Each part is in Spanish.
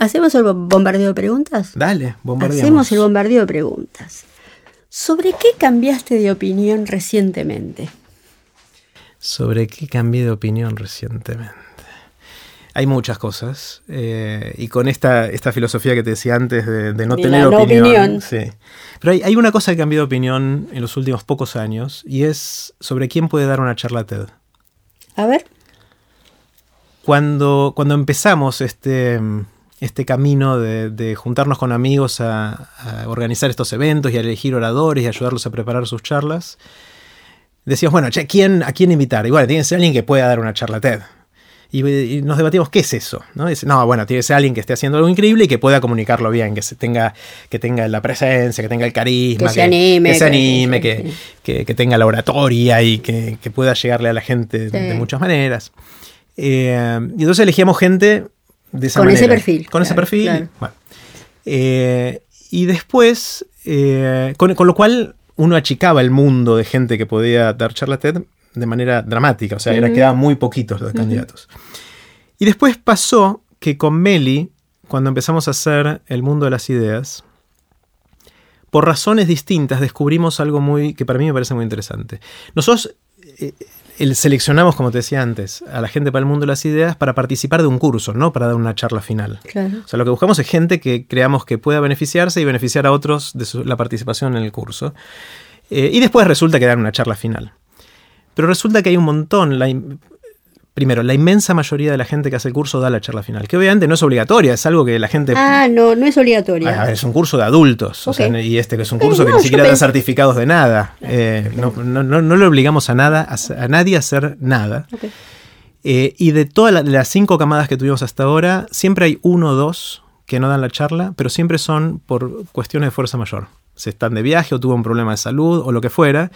¿Hacemos el bombardeo de preguntas? Dale, bombardeamos. Hacemos el bombardeo de preguntas. ¿Sobre qué cambiaste de opinión recientemente? ¿Sobre qué cambié de opinión recientemente? Hay muchas cosas. eh, y con esta, esta filosofía que te decía antes de, de no De tener no opinión. opinión. Sí. Pero hay, hay una cosa que cambió de opinión en los últimos pocos años y es sobre quién puede dar una charla TED. A ver. Cuando, cuando empezamos este, este camino de, de juntarnos con amigos a, a organizar estos eventos y a elegir oradores y ayudarlos a preparar sus charlas, decíamos, bueno, che, ¿quién, ¿a quién invitar? Igual, tiene que ser alguien que pueda dar una charla TED. Y, y nos debatimos, ¿qué es eso? ¿No? Dice, no, bueno, tiene que ser alguien que esté haciendo algo increíble y que pueda comunicarlo bien, que se tenga, que tenga la presencia, que tenga el carisma, Que se anime, que, se anime, que- que, tenga la oratoria y que, que pueda llegarle a la gente Sí. de muchas maneras. Eh, y entonces elegíamos gente de esa Con ese perfil, Con ese perfil. claro. bueno. Eh, y después, eh, con, con lo cual uno achicaba el mundo de gente que podía dar charla TED de manera dramática, o sea, era, quedaban muy poquitos los candidatos. Y después pasó que con Meli, cuando empezamos a hacer el mundo de las ideas, por razones distintas descubrimos algo muy que para mí me parece muy interesante. Nosotros eh, el- seleccionamos, como te decía antes, a la gente para el mundo de las ideas para participar de un curso, no para dar una charla final. Claro. O sea, lo que buscamos es gente que creamos que pueda beneficiarse y beneficiar a otros de su- la participación en el curso. Eh, y después resulta que dan una charla final. Pero resulta que hay un montón. la primero, la inmensa mayoría de la gente que hace el curso da la charla final, que obviamente no es obligatoria, es algo que la gente... Ah, no, no es obligatoria. Ah, es un curso de adultos, o sea, Ok. y este que es un curso que no, ni siquiera pensé- certificados de nada. Eh, no, no- no- no le obligamos a nada, a, nadie a hacer nada. Eh, y de todas la- las cinco camadas que tuvimos hasta ahora, siempre hay uno o dos que no dan la charla, pero siempre son por cuestiones de fuerza mayor. Se están de viaje o tuvo un problema de salud o lo que fuera.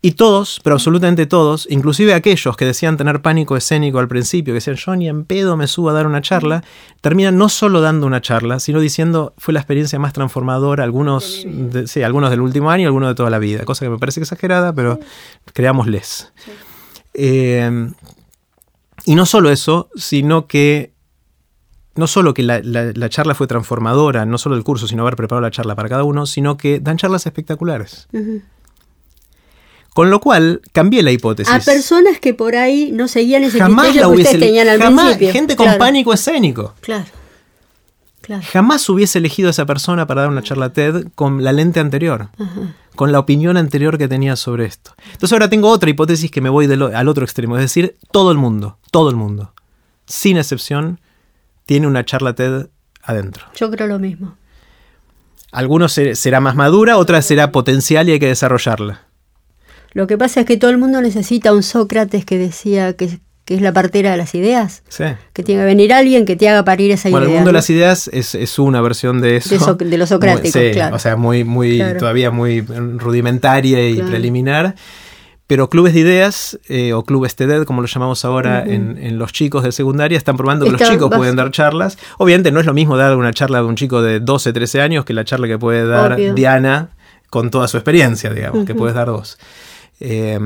Y todos, pero absolutamente todos, inclusive aquellos que decían tener pánico escénico al principio, que decían yo ni en pedo me subo a dar una charla, terminan no solo dando una charla, sino diciendo fue la experiencia más transformadora, algunos, de- sí, algunos del último año, algunos de toda la vida, cosa que me parece exagerada, pero creámosles. Eh, y no solo eso, sino que no solo que la, la- la charla fue transformadora, no solo el curso, sino haber preparado la charla para cada uno, sino que dan charlas espectaculares. Con lo cual, cambié la hipótesis. A personas que por ahí no seguían ese jamás criterio la que hubiese ustedes tenían al jamás, principio. gente con Claro, pánico escénico. Claro. Claro. Jamás hubiese elegido a esa persona para dar una charla TED con la lente anterior, Ajá. con la opinión anterior que tenía sobre esto. Entonces ahora tengo otra hipótesis que me voy al otro extremo, es decir, todo el mundo, todo el mundo, sin excepción, tiene una charla TED adentro. Yo creo lo mismo. Algunos se- será más madura, otra será potencial y hay que desarrollarla. Lo que pasa es que todo el mundo necesita un Sócrates que decía que, que es la partera de las ideas. Sí. Que tiene que venir alguien que te haga parir esa Bueno, el idea. mundo de las ideas es, es una versión de eso. De so- de lo socrático, Muy- sí, claro. O sea, muy, muy, Claro. todavía muy rudimentaria y Claro. preliminar. Pero clubes de ideas, eh, o clubes TED, como lo llamamos ahora en, en los chicos de secundaria, están probando que Está- los chicos vas- pueden dar charlas. Obviamente no es lo mismo dar una charla de un chico de 12, 13 años que la charla que puede dar Obvio. Diana con toda su experiencia, digamos, que puedes dar dos. Eh,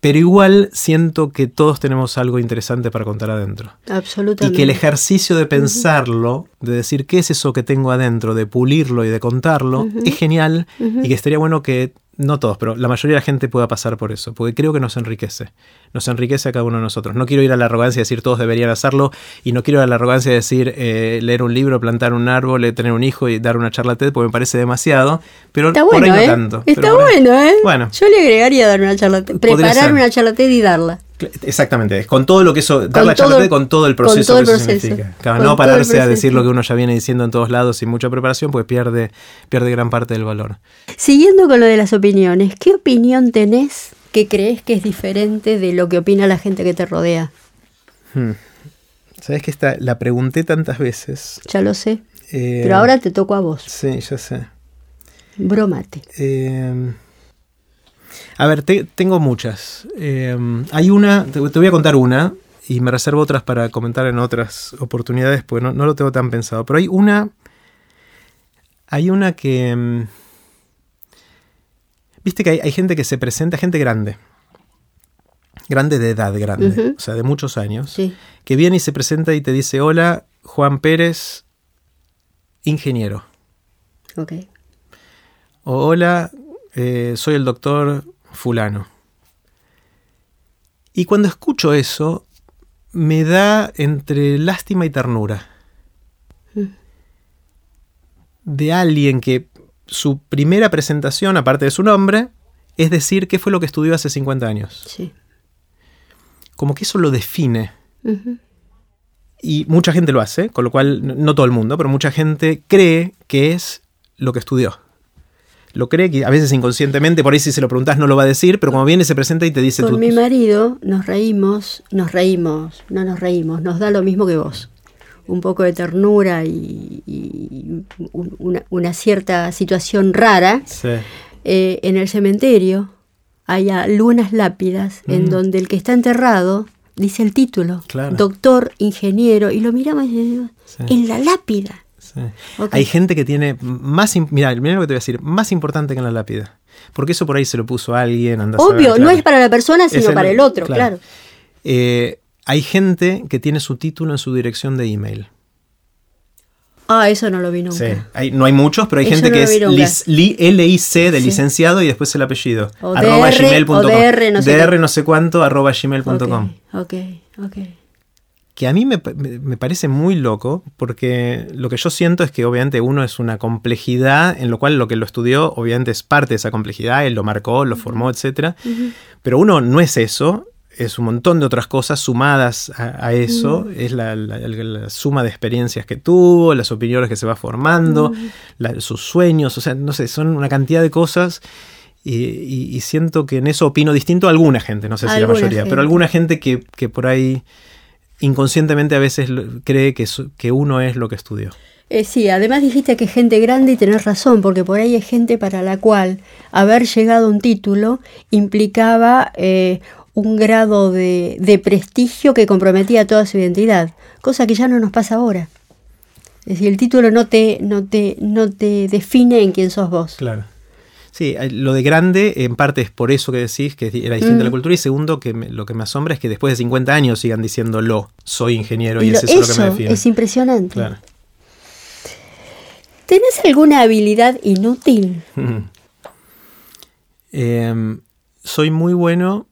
pero igual siento que todos tenemos algo interesante para contar adentro. Y Absolutamente. que el ejercicio de pensarlo, de decir qué es eso que tengo adentro, de pulirlo y de contarlo, es genial y que estaría bueno que, no todos, pero la mayoría de la gente pueda pasar por eso, porque creo que nos enriquece. Nos enriquece a cada uno de nosotros. No quiero ir a la arrogancia de decir todos deberían hacerlo y no quiero ir a la arrogancia de decir eh, leer un libro, plantar un árbol, eh, tener un hijo y dar una charla TED, porque me parece demasiado, pero Está por bueno, ahí ¿eh? no tanto. Está ahí- bueno, ¿eh? Bueno. Yo le agregaría dar una charla, Podría preparar una charla TED y darla. Exactamente, con todo lo que eso, dar Con la charla todo- con todo el con proceso todo el que eso proceso. significa. Claro, no pararse a decir lo que uno ya viene diciendo en todos lados sin mucha preparación, pues pierde, pierde gran parte del valor. Siguiendo con lo de las opiniones, ¿qué opinión tenés que crees que es diferente de lo que opina la gente que te rodea? Hmm. Sabes que esta la pregunté tantas veces. Ya lo sé. eh, Pero ahora te toco a vos. Sí, ya sé. Bromate. Eh, a ver, te- tengo muchas. Eh, hay una, te, te voy a contar una y me reservo otras para comentar en otras oportunidades, porque no, no lo tengo tan pensado. Pero hay una. Hay una que. mm, Viste que hay, hay gente que se presenta, gente grande. Grande de edad, grande. O sea, de muchos años. Sí. Que viene y se presenta y te dice: Hola, Juan Pérez, ingeniero. Ok. O hola, eh, soy el doctor fulano. Y cuando escucho eso, me da entre lástima y ternura. De alguien que su primera presentación, aparte de su nombre, es decir qué fue lo que estudió hace 50 años. Sí. Como que eso lo define. Y mucha gente lo hace, con lo cual, no todo el mundo, pero mucha gente cree que es lo que estudió. Lo cree que a veces inconscientemente, por ahí si se lo preguntas no lo va a decir, pero como viene se presenta y te dice Con tú. mi marido nos reímos, nos reímos, no nos reímos, nos da lo mismo que vos. Un poco de ternura y, y un- una, una cierta situación rara. Sí. Eh, en el cementerio hay lunas lápidas en donde el que está enterrado dice el título, Claro. doctor, ingeniero, y lo miramos y decimos, Sí. en la lápida. Sí. Ok. Hay gente que tiene más. Mira, mira lo que te voy a decir, más importante que en la lápida. Porque eso por ahí se lo puso a alguien. a saber, Obvio, no claro. es para la persona, sino para el otro, claro. claro. Eh, hay gente que tiene su título en su dirección de email. Ah, eso no lo vi nunca. Sí, hay- no hay muchos, pero hay Eso gente no que es lis- li- LIC de Sí. licenciado y después el apellido. O arroba DR, gmail.com. DR no sé DR no sé cuánto, arroba gmail.com. Ok, ok, ok. Que a mí me, me- parece muy loco, porque lo que yo siento es que obviamente uno es una complejidad, en lo cual lo que lo estudió obviamente es parte de esa complejidad, él lo marcó, lo formó, etc. Pero uno no es eso, es un montón de otras cosas sumadas a, a eso, es la, la- la suma de experiencias que tuvo, las opiniones que se va formando, la- sus sueños, o sea, no sé, son una cantidad de cosas. Y, siento que en eso opino distinto a alguna gente, no sé si la mayoría, gente. pero alguna gente que, que por ahí inconscientemente a veces cree que, que uno es lo que estudió. Eh, sí, además dijiste que gente grande y tenés razón, porque por ahí hay gente para la cual haber llegado a un título implicaba eh, un grado de, de prestigio que comprometía toda su identidad, cosa que ya no nos pasa ahora. Es decir, el título no te, no te, no te define en quién sos vos. Claro. Sí, eh, lo de grande en parte es por eso que decís que era distinta Mm. la cultura y segundo que me- lo que me asombra es que después de 50 años sigan diciéndolo, soy ingeniero y, Y lo- es eso, lo que me define. es impresionante. Claro. ¿Tenés alguna habilidad inútil? Em, soy muy bueno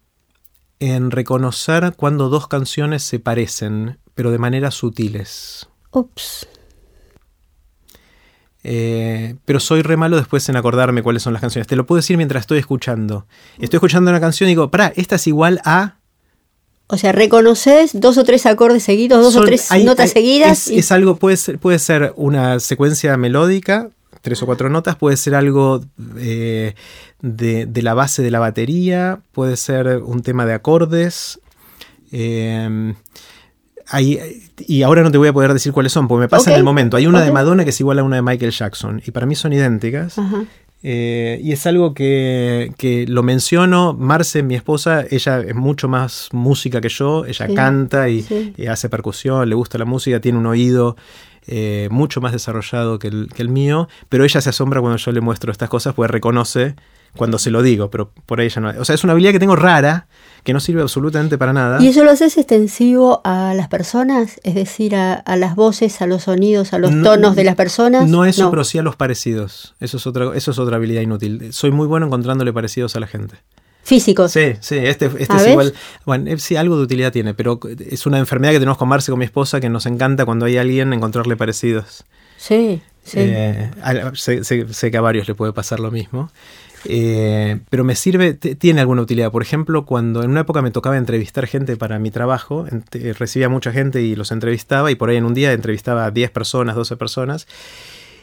en reconocer cuando dos canciones se parecen, pero de maneras sutiles. Ups. Eh, pero soy re malo después en acordarme cuáles son las canciones. Te lo puedo decir mientras estoy escuchando. Estoy escuchando una canción y digo, pará, esta es igual a... O sea, reconoces dos o tres acordes seguidos, dos o tres hay- notas hay- seguidas. Es, y- es algo, puede ser, puede ser una secuencia melódica, tres o cuatro notas, puede ser algo eh, de, de la base de la batería, puede ser un tema de acordes. eh, hay- y ahora no te voy a poder decir cuáles son, porque me pasa en el momento. Hay una de. Madonna que es igual a una de Michael Jackson, y para mí son idénticas. Eh, y es algo que, que lo menciono, Marce, mi esposa, ella es mucho más música que yo, ella Sí, canta y, sí. y hace percusión, le gusta la música, tiene un oído eh, mucho más desarrollado que el, que el mío, pero ella se asombra cuando yo le muestro estas cosas, porque reconoce cuando se lo digo, pero por ahí ella no. O sea, es una habilidad que tengo rara, que no sirve absolutamente para nada. ¿Y eso lo haces extensivo a las personas? Es decir, a, a las voces, a los sonidos, a los No- tonos de las personas. No eso, pero sí a los parecidos. Eso es, otra, eso es otra habilidad inútil. Soy muy bueno encontrándole parecidos a la gente. Físicos. Sí, sí, este, este ¿A es igual. Bueno, eh, sí, algo de utilidad tiene, pero es una enfermedad que tenemos con Marce, con mi esposa, que nos encanta cuando hay alguien encontrarle parecidos. Sí, sí. Eh, a- sé, sé- sé que a varios le puede pasar lo mismo. Eh, pero me sirve, tiene alguna utilidad. Por ejemplo, cuando en una época me tocaba entrevistar gente para mi trabajo, recibía mucha gente y los entrevistaba, y por ahí en un día entrevistaba a 10 personas, 12 personas.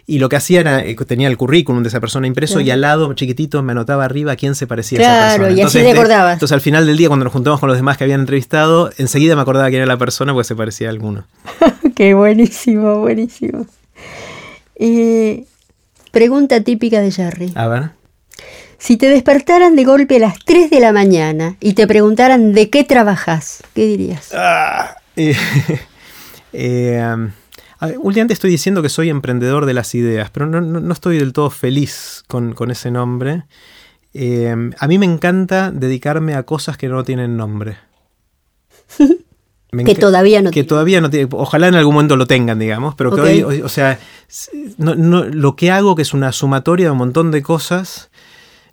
Y lo que hacía era, eh, tenía el currículum de esa persona impreso Claro. y al lado, chiquitito, me anotaba arriba a quién se parecía a esa Claro, persona. y así Entonces, te acordabas. Entonces al final del día, cuando nos juntamos con los demás que habían entrevistado, enseguida me acordaba quién era la persona porque se parecía a alguno. Qué buenísimo, buenísimo. Eh, pregunta típica de Jerry. A ver. Si te despertaran de golpe a las 3 de la mañana y te preguntaran de qué trabajas, ¿qué dirías? Ah, eh, eh, ver, últimamente estoy diciendo que soy emprendedor de las ideas, pero no, no- no estoy del todo feliz con, con ese nombre. Eh, a mí me encanta dedicarme a cosas que no tienen nombre. Que todavía no que tiene. todavía no tiene, ojalá en algún momento lo tengan, digamos, pero que hoy, o sea, no- lo que hago, que es una sumatoria de un montón de cosas,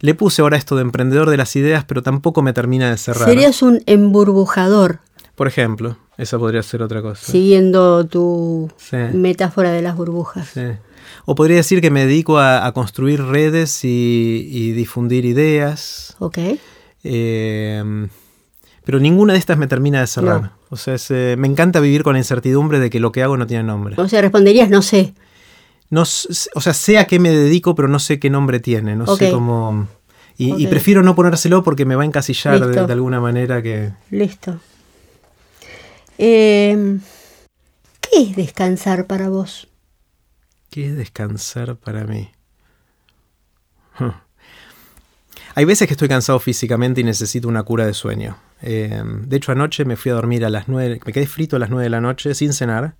le puse ahora esto de emprendedor de las ideas, pero tampoco me termina de cerrar. Serías un emburbujador, Por ejemplo, esa podría ser otra cosa. siguiendo tu Sí. metáfora de las burbujas. Sí. O podría decir que me dedico a, a construir redes y, y difundir ideas. Ok. eh, pero ninguna de estas me termina de cerrar. No. O sea, es, eh, me encanta vivir con la incertidumbre de que lo que hago no tiene nombre. O sea, responderías, no sé. No, o sea, sé a qué me dedico, pero no sé qué nombre tiene. No sé cómo. Y, prefiero no ponérselo porque me va a encasillar de, alguna manera que. Listo. Eh, ¿Qué es descansar para vos? ¿Qué es descansar para mí? Huh. Hay veces que estoy cansado físicamente y necesito una cura de sueño. Eh, de hecho, anoche me fui a dormir a las 9, me quedé frito a las 9 de la noche sin cenar.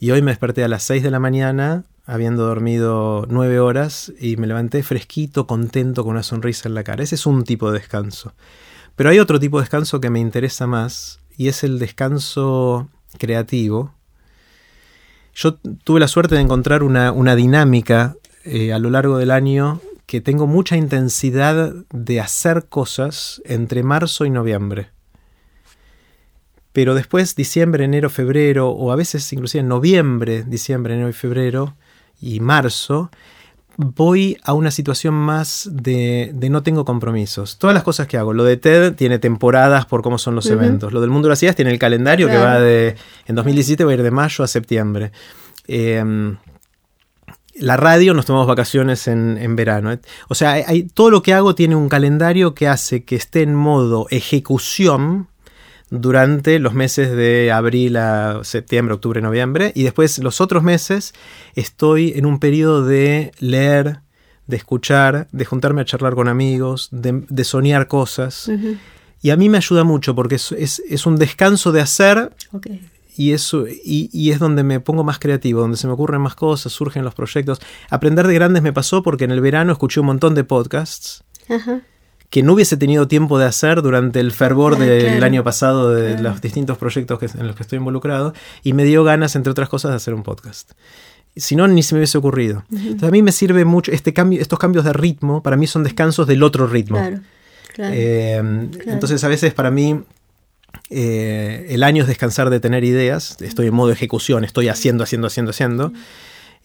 Y hoy me desperté a las 6 de la mañana, habiendo dormido 9 horas, y me levanté fresquito, contento, con una sonrisa en la cara. Ese es un tipo de descanso. Pero hay otro tipo de descanso que me interesa más, y es el descanso creativo. Yo tuve la suerte de encontrar una, una dinámica eh, a lo largo del año que tengo mucha intensidad de hacer cosas entre marzo y noviembre. Pero después, diciembre, enero, febrero, o a veces inclusive noviembre, diciembre, enero y febrero, y marzo, voy a una situación más de, de no tengo compromisos. Todas las cosas que hago. Lo de TED tiene temporadas por cómo son los eventos. Lo del mundo de las ideas tiene el calendario que va de... En 2017 va a ir de mayo a septiembre. Eh, la radio nos tomamos vacaciones en, en verano. O sea, hay- todo lo que hago tiene un calendario que hace que esté en modo ejecución durante los meses de abril a septiembre, octubre, noviembre. Y después los otros meses estoy en un periodo de leer, de escuchar, de juntarme a charlar con amigos, de, de soñar cosas. Y a mí me ayuda mucho porque es, es- es un descanso de hacer y, eso, y, y es donde me pongo más creativo, donde se me ocurren más cosas, surgen los proyectos. Aprender de grandes me pasó porque en el verano escuché un montón de podcasts Ajá. Que no hubiese tenido tiempo de hacer durante el fervor Ah, del claro. año pasado de Claro. los distintos proyectos que- en los que estoy involucrado y me dio ganas, entre otras cosas, de hacer un podcast. Si no, ni se me hubiese ocurrido. Entonces a mí me sirve mucho este cambio, estos cambios de ritmo, para mí son descansos del otro ritmo. Claro. Claro. Eh, Entonces a veces para mí eh, el año es descansar de tener ideas, estoy en modo ejecución, estoy haciendo, haciendo, haciendo, haciendo.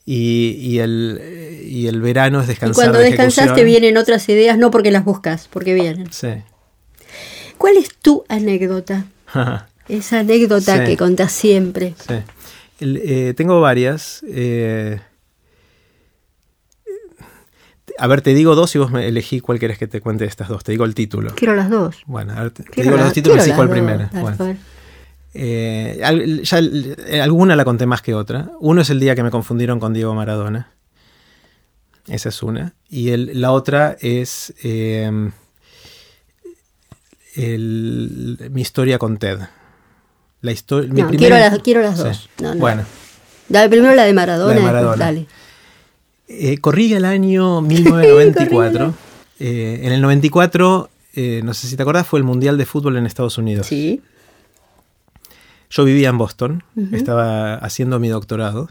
Y, y el, y el verano es y descansar cuando de descansas te ejecución. vienen otras ideas, no porque las buscas, porque vienen. Sí. ¿Cuál es tu anécdota? Esa anécdota Sí. que contás siempre. Sí. El, eh, tengo varias. eh, a ver, te digo dos y vos me elegí cuál querés que te cuente de estas dos. Te digo el título. Quiero las dos. Bueno, a ver, te, digo los las- dos títulos y cuál primero. Bueno. Eh, ya eh, alguna la conté más que otra. Uno es el día que me confundieron con Diego Maradona. Esa es una. Y el- la otra es eh, el- mi historia con Ted. La historia. No, quiero las- quiero las dos. No, no. Bueno, Dale primero la de Maradona. La de después Maradona. Dale. eh, corría el año 1994. Eh, en el 94, eh, no sé si te acordás, fue el Mundial de Fútbol en Estados Unidos. Sí. Yo vivía en Boston, estaba haciendo mi doctorado.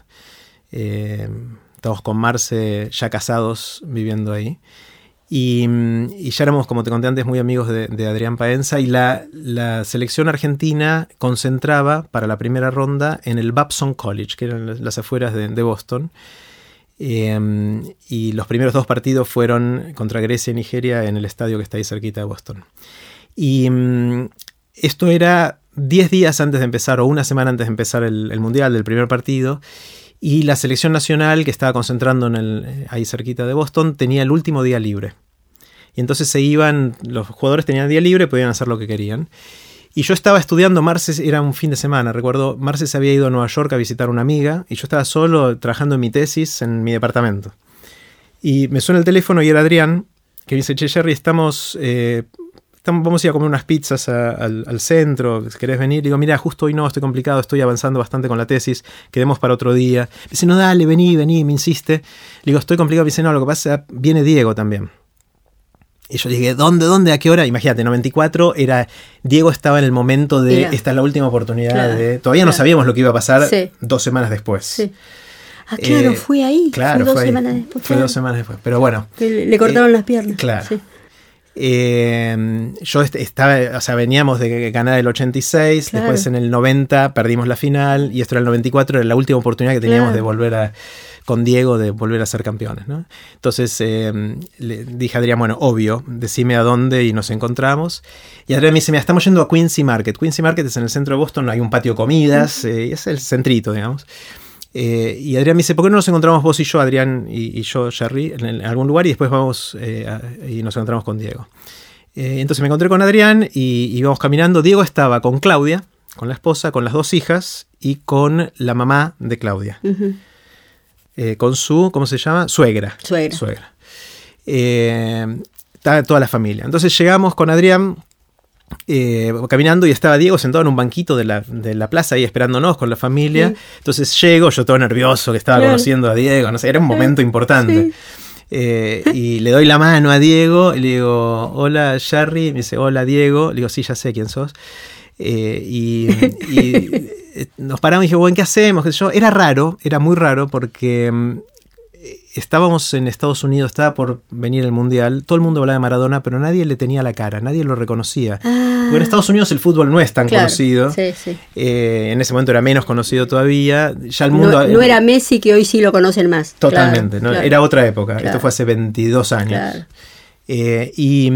Eh, estábamos con Marce ya casados viviendo ahí. Y, mm, y ya éramos, como te conté antes, muy amigos de, de Adrián Paenza. Y la, la selección argentina concentraba para la primera ronda en el Babson College, que eran las- las afueras de, de Boston. Eh, y los primeros dos partidos fueron contra Grecia y Nigeria en el estadio que está ahí cerquita de Boston. Y mm, esto era 10 días antes de empezar o una semana antes de empezar el, el Mundial del primer partido. Y la selección nacional que estaba concentrando en el, eh, ahí cerquita de Boston tenía el último día libre. Y entonces se iban, los jugadores tenían día libre, podían hacer lo que querían. Y yo estaba estudiando, Marce era un fin de semana, recuerdo, Marce se había ido a Nueva York a visitar una amiga y yo estaba solo trabajando en mi tesis en mi departamento. Y me suena el teléfono y era Adrián, que dice, che Jerry, estamos, eh, estamos- vamos a ir a comer unas pizzas a- al, al centro, si querés venir. Digo, mira, justo hoy no, estoy complicado, estoy avanzando bastante con la tesis, quedemos para otro día. Me dice, no, dale, vení, vení, me insiste. Le digo, estoy complicado, me dice, no, lo que pasa, viene Diego también. Y yo dije, ¿dónde, dónde, a qué hora? Imagínate, 94 era, Diego estaba en el momento de, esta es la última oportunidad Claro, de... Todavía no sabíamos lo que iba a pasar Sí. dos semanas después. Sí. Ah, claro, Eh, fue ahí. Claro, fue dos ahí. semanas después. Fue claro. dos semanas después. Pero bueno, le cortaron Eh, las piernas. claro. Sí. Eh, yo est- estaba, o sea, veníamos de ganar el 86, Claro. después en el 90 perdimos la final y esto era el 94, era la última oportunidad que teníamos Claro. de volver a, con Diego, de volver a ser campeones. ¿no? Entonces eh, le dije a Adrián, bueno, obvio, decime a dónde y nos encontramos. Y Adrián me dice, mira, estamos yendo a Quincy Market. Quincy Market es en el centro de Boston, hay un patio de comidas, eh, es el centrito, digamos. Eh, y Adrián me dice, ¿por qué no nos encontramos vos y yo, Adrián y, y yo, Jerry, en, en algún lugar y después vamos eh, a- y nos encontramos con Diego? Eh, entonces me encontré con Adrián y íbamos caminando. Diego estaba con Claudia, con la esposa, con las dos hijas y con la mamá de Claudia, con su, ¿cómo se llama? Suegra. Suegra. Estaba toda la familia. Entonces llegamos con Adrián eh, caminando y estaba Diego sentado en un banquito de la, de la plaza ahí esperándonos con la familia. Sí. Entonces llego, yo todo nervioso que estaba conociendo a Diego, no sé, era un momento importante. Sí. Eh, y le doy la mano a Diego y le digo, hola Jerry, me dice, hola Diego, le digo, sí, ya sé quién sos. Eh, y, y, nos paramos y dije, bueno, ¿qué hacemos? Era raro, era muy raro porque mm, estábamos en Estados Unidos, estaba por venir el Mundial, todo el mundo hablaba de Maradona, pero nadie le tenía la cara, nadie lo reconocía. Ah, Porque en Estados Unidos el fútbol no es tan claro. conocido. Sí, sí. Eh, en ese momento era menos conocido todavía. Ya el mundo. No, no era Messi que hoy sí lo conocen más. Totalmente, Claro, ¿no? claro. era otra época. Esto fue hace 22 años. Eh, y,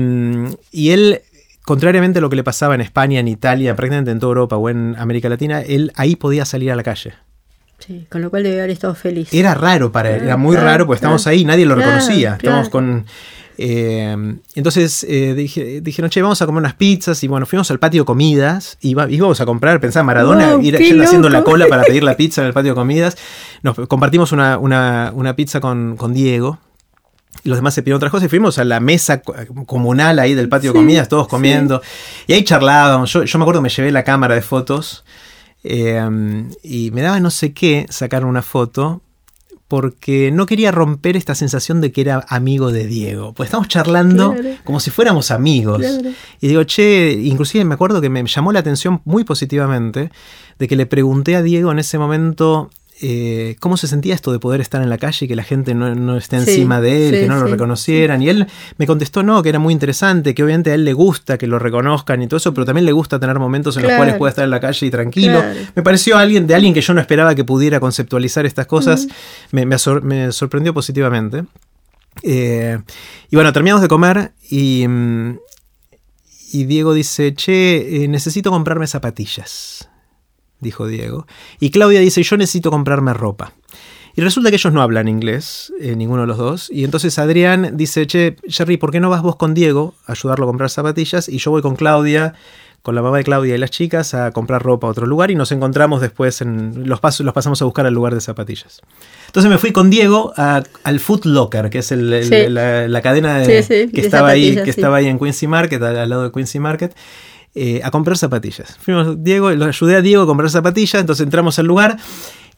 y él, contrariamente a lo que le pasaba en España, en Italia, prácticamente en toda Europa o en América Latina, él ahí podía salir a la calle. Sí, con lo cual debe haber estado feliz. Era raro para él, era muy claro, raro porque estamos claro. ahí, nadie lo Claro, reconocía. Estábamos con. eh, entonces eh, dije- dijeron, che, vamos a comer unas pizzas. Y bueno, fuimos al patio de comidas. Y iba- íbamos a comprar, pensaba Maradona, Wow, ir haciendo la cola para pedir la pizza en el patio de comidas. Nos compartimos una, una- una pizza con, con Diego. Y los demás se pidieron otras cosas y fuimos a la mesa co- comunal ahí del patio de comidas, todos sí. comiendo. Y ahí charlábamos. Yo, yo me acuerdo que me llevé la cámara de fotos eh, y me daba no sé qué sacar una foto porque no quería romper esta sensación de que era amigo de Diego. Pues estamos charlando Claro. como si fuéramos amigos. Claro. Y digo, che, inclusive me acuerdo que me llamó la atención muy positivamente de que le pregunté a Diego en ese momento eh, cómo se sentía esto de poder estar en la calle y que la gente no, no esté Sí, encima de él, sí, que no lo reconocieran. Y él me contestó no, que era muy interesante, que obviamente a él le gusta que lo reconozcan y todo eso, pero también le gusta tener momentos en los cuales pueda estar en la calle y tranquilo. Claro. Me pareció alguien de alguien que yo no esperaba que pudiera conceptualizar estas cosas, me, me asor- me sorprendió positivamente. Eh, y bueno, terminamos de comer y, mm, y Diego dice, che, eh, necesito comprarme zapatillas, dijo Diego. Y Claudia dice, yo necesito comprarme ropa. Y resulta que ellos no hablan inglés, eh, ninguno de los dos. Y entonces Adrián dice, che, Jerry, ¿por qué no vas vos con Diego a ayudarlo a comprar zapatillas? Y yo voy con Claudia, con la mamá de Claudia y las chicas, a comprar ropa a otro lugar. Y nos encontramos después, en los, pasos, los pasamos a buscar al lugar de zapatillas. Entonces me fui con Diego a- al Foot Locker, que es el- el- Sí. la, la cadena de- Sí, sí, que, de estaba ahí, que estaba ahí en Quincy Market, al, al lado de Quincy Market. Eh, a comprar zapatillas. Fuimos, Diego, lo ayudé a Diego a comprar zapatillas, entonces entramos al lugar.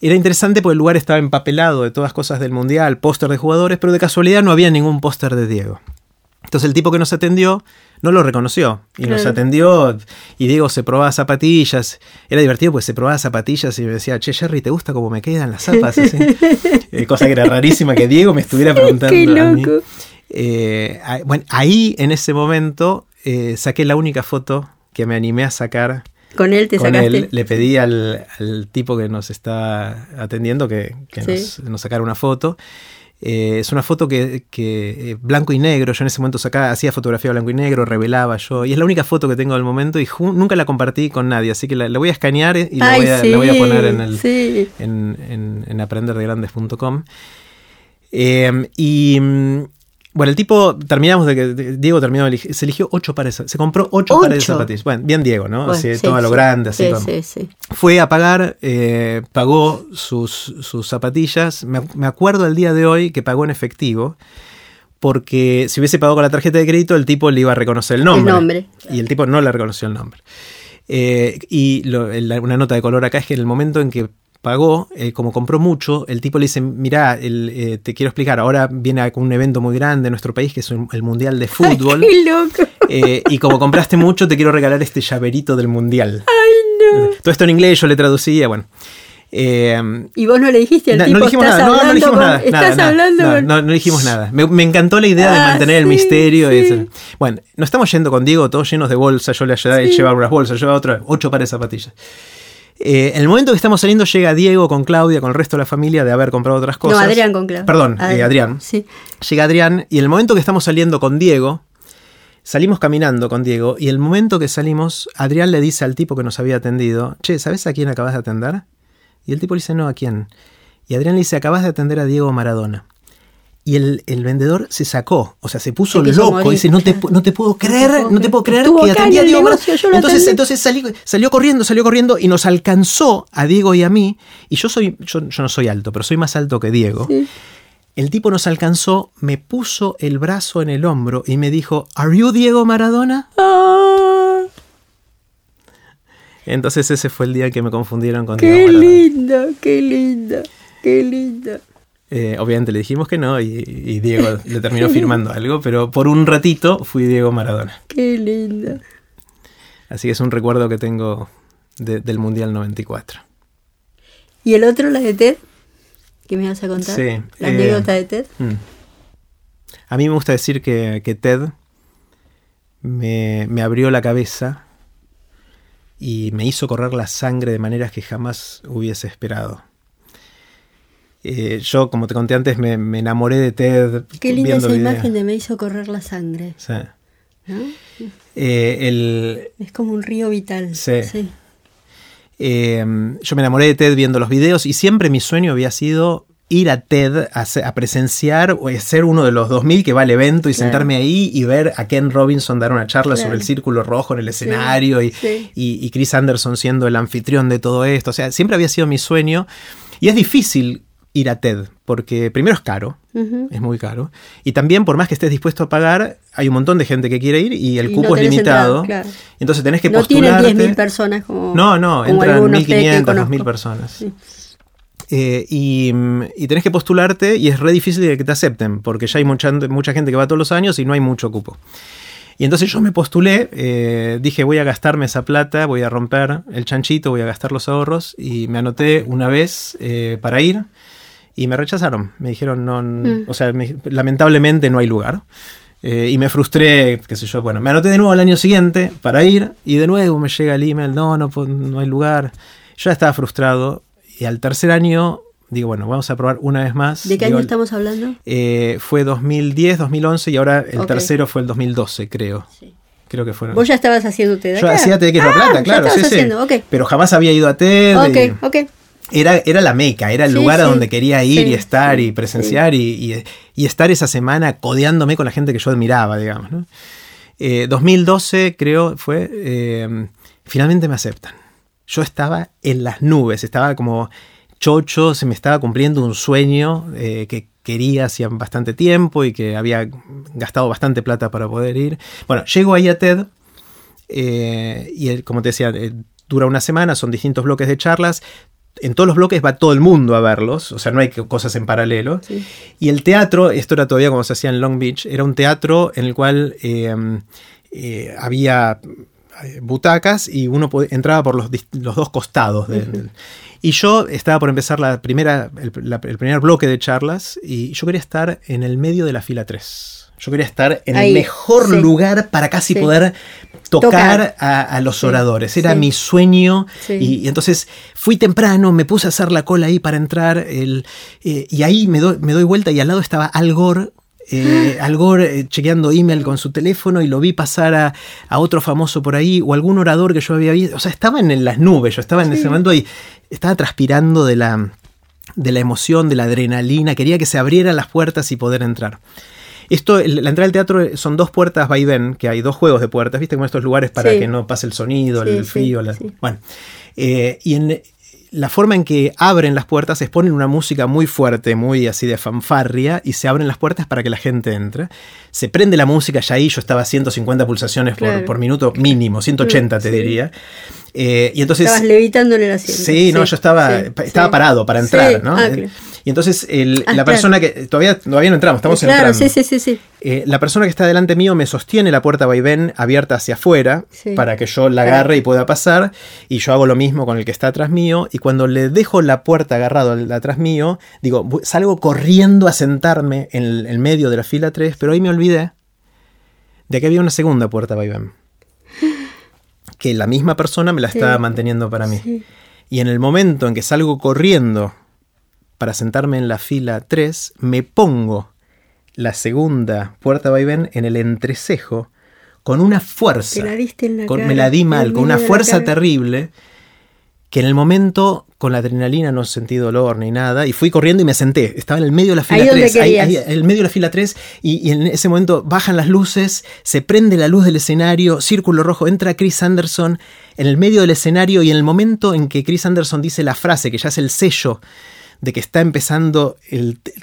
Era interesante porque el lugar estaba empapelado de todas cosas del mundial, póster de jugadores, pero de casualidad no había ningún póster de Diego. Entonces el tipo que nos atendió no lo reconoció y nos atendió y Diego se probaba zapatillas. Era divertido porque se probaba zapatillas y me decía, che, Jerry, ¿te gusta cómo me quedan las zapas? Así. Eh, cosa que era rarísima que Diego me estuviera preguntando Qué a mí. loco. Eh, bueno, ahí en ese momento eh, saqué la única foto que me animé a sacar Con él te con sacaste. él. Le pedí al, al tipo que nos está atendiendo que, que Sí. nos, nos sacara una foto. Eh, es una foto que, que, eh, blanco y negro, yo en ese momento sacaba, hacía fotografía blanco y negro, revelaba yo, y es la única foto que tengo del momento y nunca la compartí con nadie, así que la, la voy a escanear y la Ay, voy, a, sí, la voy a poner en el, sí. en, en, en aprenderdegrandes.com. Eh, y mm, bueno, el tipo, terminamos de que Diego terminó, de elegir- se eligió ocho pares, se compró ocho, pares de ¿Ocho? zapatillas. Bueno, bien Diego, ¿no? Bueno, así, sí, todo a lo sí. grande, así. Sí, con- sí, sí. Fue a pagar, eh, pagó sus, sus zapatillas. Me, me acuerdo el día de hoy que pagó en efectivo. Porque si hubiese pagado con la tarjeta de crédito, el tipo le iba a reconocer el nombre. El nombre. Y el tipo no le reconoció el nombre. Eh, y lo- una nota de color acá es que en el momento en que pagó, eh, como compró mucho, el tipo le dice, mirá, el, eh, te quiero explicar, ahora viene un evento muy grande en nuestro país, que es el Mundial de Fútbol. ¡Qué loco! Eh, y como compraste mucho, te quiero regalar este llaverito del Mundial. ¡Ay, no! Todo esto en inglés, yo le traducía, bueno. y vos no le dijiste al no, tipo, no dijimos estás nada, no, dijimos con- nada, estás nada, hablando con- no, no dijimos nada. Me, me encantó la idea de Ah, mantener el sí, misterio. y sí. eso. Bueno, nos estamos yendo con Diego, todos llenos de bolsas. Yo le ayudaba, él Sí. llevaba unas bolsas, llevaba otras, ocho pares de zapatillas. Eh, en el momento que estamos saliendo, llega Diego con Claudia, con el resto de la familia, de haber comprado otras cosas. No, Adrián con Claudia. Perdón, eh, Adrián. Sí. Llega Adrián, y en el momento que estamos saliendo con Diego, salimos caminando con Diego, y el momento que salimos, Adrián le dice al tipo que nos había atendido, che, ¿sabes a quién acabas de atender? Y el tipo le dice, no, ¿a quién? Y Adrián le dice, acabas de atender a Diego Maradona. Y el, el vendedor se sacó, o sea, se puso Se loco. morir, dice, no te, no te puedo creer, puedo no te puedo creer que atendí a en Diego Maradona". negocio, yo lo Entonces, atendí. entonces salí- salió corriendo, salió corriendo y nos alcanzó a Diego y a mí. Y yo soy, yo, yo no soy alto, pero soy más alto que Diego. Sí. El tipo nos alcanzó, me puso el brazo en el hombro y me dijo, ¿Are you Diego Maradona? Ah, Entonces ese fue el día que me confundieron con qué Diego Maradona. lindo, qué lindo, qué lindo. Eh, obviamente le dijimos que no y, y Diego le terminó firmando algo, pero por un ratito fui Diego Maradona. Qué lindo. Así que es un recuerdo que tengo de- del Mundial 94. ¿Y el otro, la de Ted? ¿Qué me vas a contar? Sí, La eh, anécdota de Ted. Mm. A mí me gusta decir que, que Ted me, me abrió la cabeza y me hizo correr la sangre de maneras que jamás hubiese esperado. Eh, yo, como te conté antes, me, me enamoré de Ted. Qué linda viendo esa videos. imagen de me hizo correr la sangre. Sí. ¿no? Eh, el, Es como un río vital. Sí. Eh, yo me enamoré de Ted viendo los videos y siempre mi sueño había sido ir a TED a, se- a presenciar o ser uno de los 2000 que va al evento y Claro. sentarme ahí y ver a Ken Robinson dar una charla Claro. sobre el círculo rojo en el escenario y, sí. y- y Chris Anderson siendo el anfitrión de todo esto. O sea, siempre había sido mi sueño y es difícil ir a TED porque primero es caro, Ujú. es muy caro. Y también, por más que estés dispuesto a pagar, hay un montón de gente que quiere ir y el Y cupo no es limitado. claro. Entonces tenés que No tienen postularte. 10.000 personas como. No, no, como entran algunos que- que 1.500, conozco. 2.000 personas. Sí. Eh, y, y tenés que postularte y es re difícil de que te acepten, porque ya hay mucha, mucha gente que va todos los años y no hay mucho cupo. Y entonces yo me postulé, eh, dije voy a gastarme esa plata, voy a romper el chanchito, voy a gastar los ahorros y me anoté una vez eh, para ir y me rechazaron. Me dijeron, no, Mm. o sea, me- lamentablemente no hay lugar. Eh, y me frustré, qué sé yo, bueno, me anoté de nuevo al año siguiente para ir y de nuevo me llega el email, no, no, no hay lugar. Yo ya estaba frustrado y al tercer año digo, bueno, vamos a probar una vez más. ¿De qué Digo, año estamos hablando? eh, fue 2010, 2011 y ahora el Ok. tercero fue el 2012, creo. Sí. Creo que fueron. Vos ya estabas haciendo TED. Yo hacía TED Ah, Plata, claro, sí, estabas sí. haciendo, ok. Pero jamás había ido a TED. y- Ok, ok. Era, era la meca, era el Sí, lugar a sí. donde quería ir Sí, y estar y presenciar y, y- y estar esa semana codeándome con la gente que yo admiraba, digamos. ¿no? Eh, 2012 creo fue, eh, finalmente me aceptan. Yo estaba en las nubes, estaba como chocho, se me estaba cumpliendo un sueño eh, que quería hacía bastante tiempo y que había gastado bastante plata para poder ir. Bueno, llego ahí a TED eh, y como te decía, eh, dura una semana, son distintos bloques de charlas. En todos los bloques va todo el mundo a verlos, o sea, no hay cosas en paralelo. Sí. Y el teatro, esto era todavía como se hacía en Long Beach, era un teatro en el cual eh, eh, había eh, butacas y uno entraba por los, dos costados. del- y yo estaba por empezar la primera, el, la- el primer bloque de charlas y yo quería estar en el medio de la fila 3. Yo quería estar en Ahí, el mejor sí. lugar para casi Sí. poder tocar, Tocar. A, a los Sí, oradores. Era mi sueño. Y, y entonces fui temprano, me puse a hacer la cola ahí para entrar. el- eh, y ahí me doy, me doy vuelta y al lado estaba Al Gore. eh, Al Gore eh, chequeando email con su teléfono y lo vi pasar a, a otro famoso por ahí o algún orador que yo había visto. O sea, estaba en las nubes, yo estaba en ese momento y estaba transpirando de la, de la emoción, de la adrenalina. Quería que se abrieran las puertas y poder entrar. Esto, la entrada al teatro son dos puertas va y ven, que hay dos juegos de puertas, ¿viste? Como estos lugares para Sí. que no pase el sonido, Sí, el frío. la-. Bueno, eh, y en, la forma en que abren las puertas es ponen una música muy fuerte, muy así de fanfarria, y se abren las puertas para que la gente entre. Se prende la música, ya ahí yo estaba a 150 pulsaciones por, minuto mínimo, 180 te diría. Eh, y entonces, Estabas levitando en el asiento. Sí, no, yo estaba, estaba parado para entrar, ¿no? Ah, y entonces ah, la persona que. Todavía, todavía no entramos, estamos claro, entrando. Sí, sí, sí. Eh, la persona que está delante mío me sostiene la puerta vaivén abierta hacia afuera para que yo la agarre y pueda pasar. Y yo hago lo mismo con el que está atrás mío. Y cuando le dejo la puerta agarrado atrás mío, digo, salgo corriendo a sentarme en el, medio de la fila 3, pero ahí me olvidé de que había una segunda puerta vaivén. Que la misma persona me la estaba manteniendo para mí. Y en el momento en que salgo corriendo para sentarme en la fila 3, me pongo la segunda puerta vaivén en el entrecejo con una fuerza. me la di mal, con una fuerza terrible que en el momento con la adrenalina no sentí dolor ni nada y fui corriendo y me senté. Estaba en el medio de la fila 3. en el medio de la fila 3 y, en ese momento bajan las luces, se prende la luz del escenario, círculo rojo, entra Chris Anderson en el medio del escenario y en el momento en que Chris Anderson dice la frase que ya es el sello de que está empezando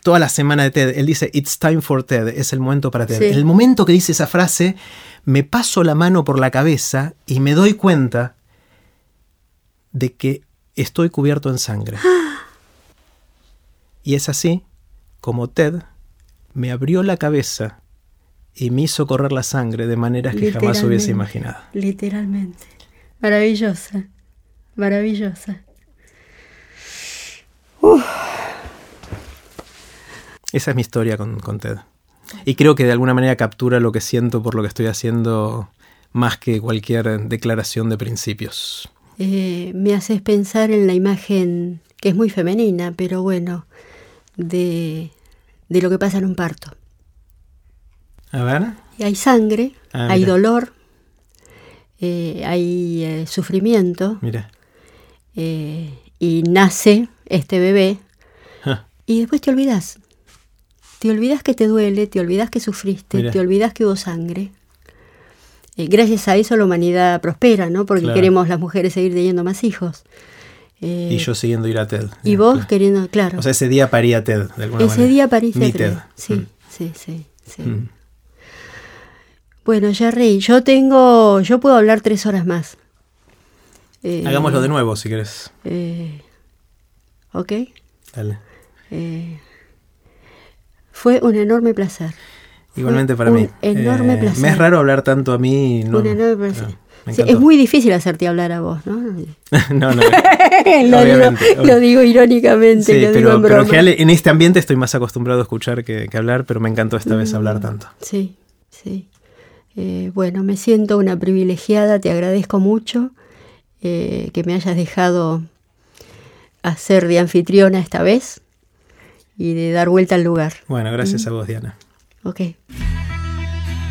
toda la semana de TED. Él dice, It's time for TED, es el momento para TED. En el momento que dice esa frase, me paso la mano por la cabeza y me doy cuenta de que estoy cubierto en sangre. Y es así como TED me abrió la cabeza y me hizo correr la sangre de maneras que jamás hubiese imaginado. Literalmente. Maravillosa, maravillosa. Esa es mi historia con, TED. Y creo que de alguna manera captura lo que siento por lo que estoy haciendo más que cualquier declaración de principios. Eh, me haces pensar en la imagen, que es muy femenina, pero bueno, de, lo que pasa en un parto. A ver. Y hay sangre, ah, hay dolor, eh, hay eh, sufrimiento. Mira. y nace este bebé y después te olvidas. Te olvidas que te duele, te olvidas que sufriste, te olvidas que hubo sangre. Eh, gracias a eso la humanidad prospera, ¿no? Porque queremos las mujeres seguir teniendo más hijos. Eh, y yo siguiendo ir a TED. Y vos queriendo, claro. O sea, ese día parí a TED, de alguna ese día pariste a TED. Sí, mm. sí, sí, sí. Mm. Bueno, Jerry, yo tengo, yo puedo hablar tres horas más. Eh, Hagámoslo de nuevo, si querés. ¿Ok? Dale. fue un enorme placer. Igualmente para mí. Enorme eh, placer. Me es raro hablar tanto a mí. No, un enorme placer. es muy difícil hacerte hablar a vos, ¿no? no, no. lo, digo, lo, digo, irónicamente. Sí, pero, pero en general en este ambiente estoy más acostumbrado a escuchar que, hablar, pero me encantó esta vez hablar mm, tanto. Sí, sí. Eh, bueno, me siento una privilegiada, te agradezco mucho eh, que me hayas dejado hacer de anfitriona esta vez y de dar vuelta al lugar. Bueno, gracias a vos, Diana. Ok.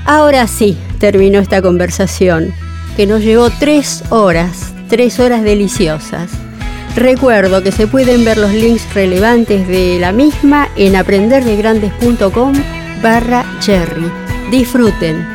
Ahora sí, terminó esta conversación, que nos llevó tres horas, tres horas deliciosas. Recuerdo que se pueden ver los links relevantes de la misma en aprenderdegrandes.com barra cherry. Disfruten.